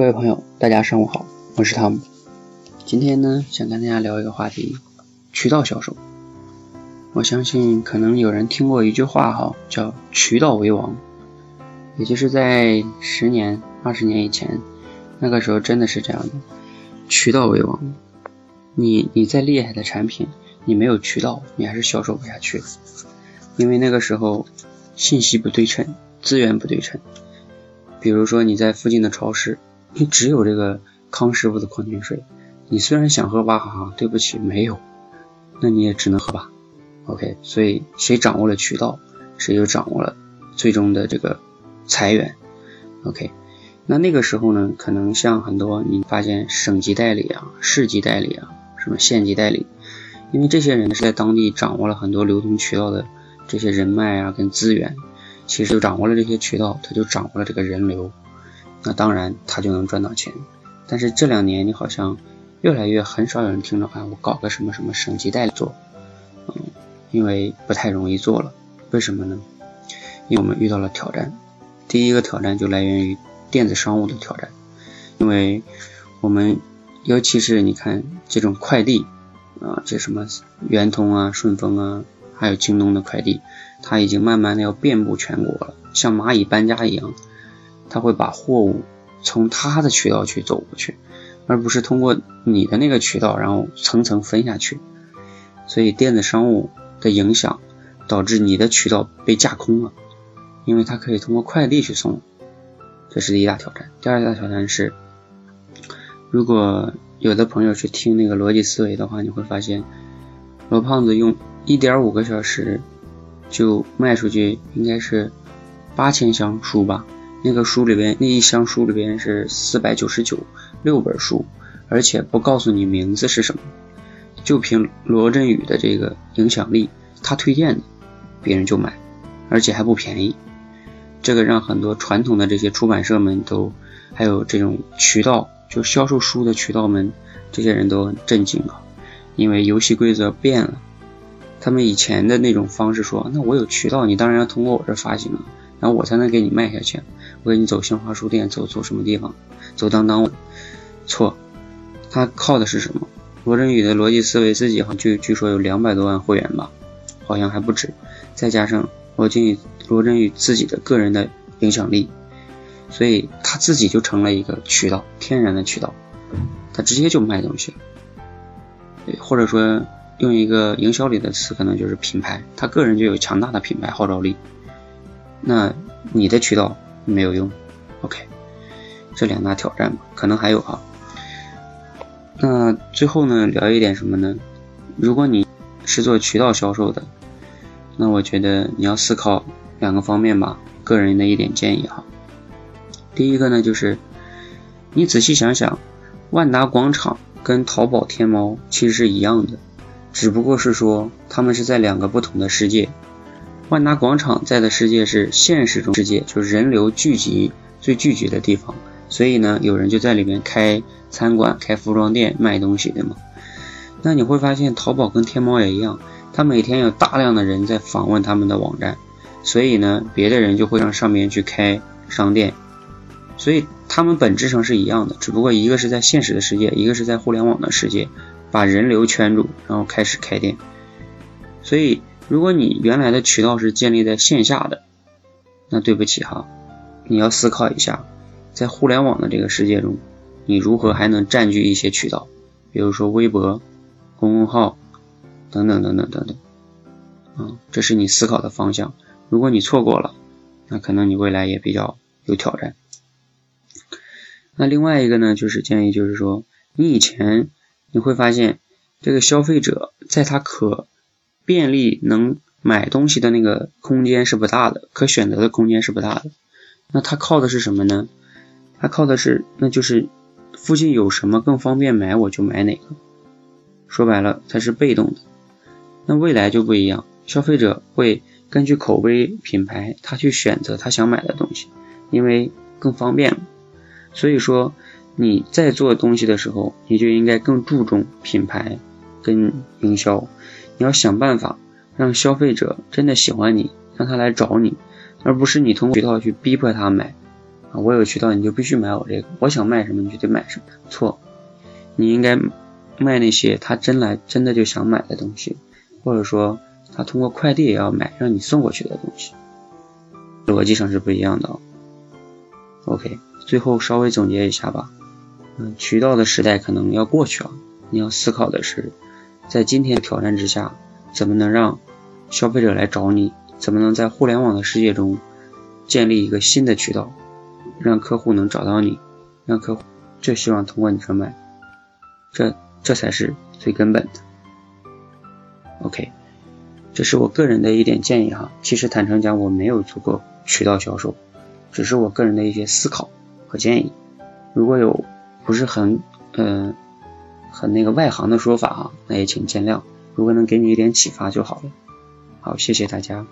各位朋友，大家上午好，我是汤姆。今天呢，想跟大家聊一个话题：渠道销售。我相信可能有人听过一句话哈，叫“渠道为王”，也就是在十年、二十年以前，那个时候真的是这样的，渠道为王。你你再厉害的产品，你没有渠道，你还是销售不下去，因为那个时候信息不对称，资源不对称。比如说你在附近的超市。你只有这个康师傅的矿泉水，你虽然想喝娃哈哈，对不起，没有，那你也只能喝吧。OK，所以谁掌握了渠道，谁就掌握了最终的这个财源。OK，那那个时候呢，可能像很多你发现省级代理啊、市级代理啊、什么县级代理，因为这些人是在当地掌握了很多流通渠道的这些人脉啊跟资源，其实就掌握了这些渠道，他就掌握了这个人流。那当然，他就能赚到钱。但是这两年，你好像越来越很少有人听到，哎，我搞个什么什么省级代理做，嗯，因为不太容易做了。为什么呢？因为我们遇到了挑战。第一个挑战就来源于电子商务的挑战，因为我们尤其是你看这种快递啊，这什么圆通啊、顺丰啊，还有京东的快递，它已经慢慢的要遍布全国了，像蚂蚁搬家一样。他会把货物从他的渠道去走过去，而不是通过你的那个渠道，然后层层分下去。所以电子商务的影响导致你的渠道被架空了，因为它可以通过快递去送，这是第一大挑战。第二大挑战是，如果有的朋友去听那个逻辑思维的话，你会发现罗胖子用一点五个小时就卖出去，应该是八千箱书吧。那个书里边，那一箱书里边是四百九十九六本书，而且不告诉你名字是什么，就凭罗振宇的这个影响力，他推荐的，别人就买，而且还不便宜。这个让很多传统的这些出版社们都，还有这种渠道，就销售书的渠道们，这些人都很震惊啊，因为游戏规则变了，他们以前的那种方式说，那我有渠道，你当然要通过我这发行了。然后我才能给你卖下去，我给你走新华书店，走走什么地方，走当当。错，他靠的是什么？罗振宇的逻辑思维自己好像据据说有两百多万会员吧，好像还不止。再加上罗振宇罗振宇自己的个人的影响力，所以他自己就成了一个渠道，天然的渠道，他直接就卖东西了。或者说用一个营销里的词，可能就是品牌，他个人就有强大的品牌号召力。那你的渠道没有用，OK，这两大挑战可能还有啊。那最后呢，聊一点什么呢？如果你是做渠道销售的，那我觉得你要思考两个方面吧，个人的一点建议哈。第一个呢，就是你仔细想想，万达广场跟淘宝天猫其实是一样的，只不过是说他们是在两个不同的世界。万达广场在的世界是现实中世界，就是人流聚集最聚集的地方，所以呢，有人就在里面开餐馆、开服装店卖东西对吗。那你会发现，淘宝跟天猫也一样，它每天有大量的人在访问他们的网站，所以呢，别的人就会让上面去开商店，所以他们本质上是一样的，只不过一个是在现实的世界，一个是在互联网的世界，把人流圈住，然后开始开店，所以。如果你原来的渠道是建立在线下的，那对不起哈，你要思考一下，在互联网的这个世界中，你如何还能占据一些渠道，比如说微博、公众号等等等等等等，嗯，这是你思考的方向。如果你错过了，那可能你未来也比较有挑战。那另外一个呢，就是建议就是说，你以前你会发现，这个消费者在他可便利能买东西的那个空间是不大的，可选择的空间是不大的。那它靠的是什么呢？它靠的是，那就是附近有什么更方便买，我就买哪个。说白了，它是被动的。那未来就不一样，消费者会根据口碑品牌，他去选择他想买的东西，因为更方便了。所以说，你在做东西的时候，你就应该更注重品牌跟营销。你要想办法让消费者真的喜欢你，让他来找你，而不是你通过渠道去逼迫他买。啊，我有渠道你就必须买我这个，我想卖什么你就得买什么。错，你应该卖那些他真来真的就想买的东西，或者说他通过快递也要买，让你送过去的东西，逻辑上是不一样的。OK，最后稍微总结一下吧。嗯，渠道的时代可能要过去了，你要思考的是，在今天的挑战之下，怎么能让消费者来找你？怎么能在互联网的世界中建立一个新的渠道？让客户能找到你，让客户就希望通过你这买，这这才是最根本的。OK，这是我个人的一点建议哈。其实坦诚讲，我没有做过渠道销售，只是我个人的一些思考和建议。如果有不是很嗯很那个外行的说法啊，那也请见谅。如果能给你一点启发就好了。好，谢谢大家。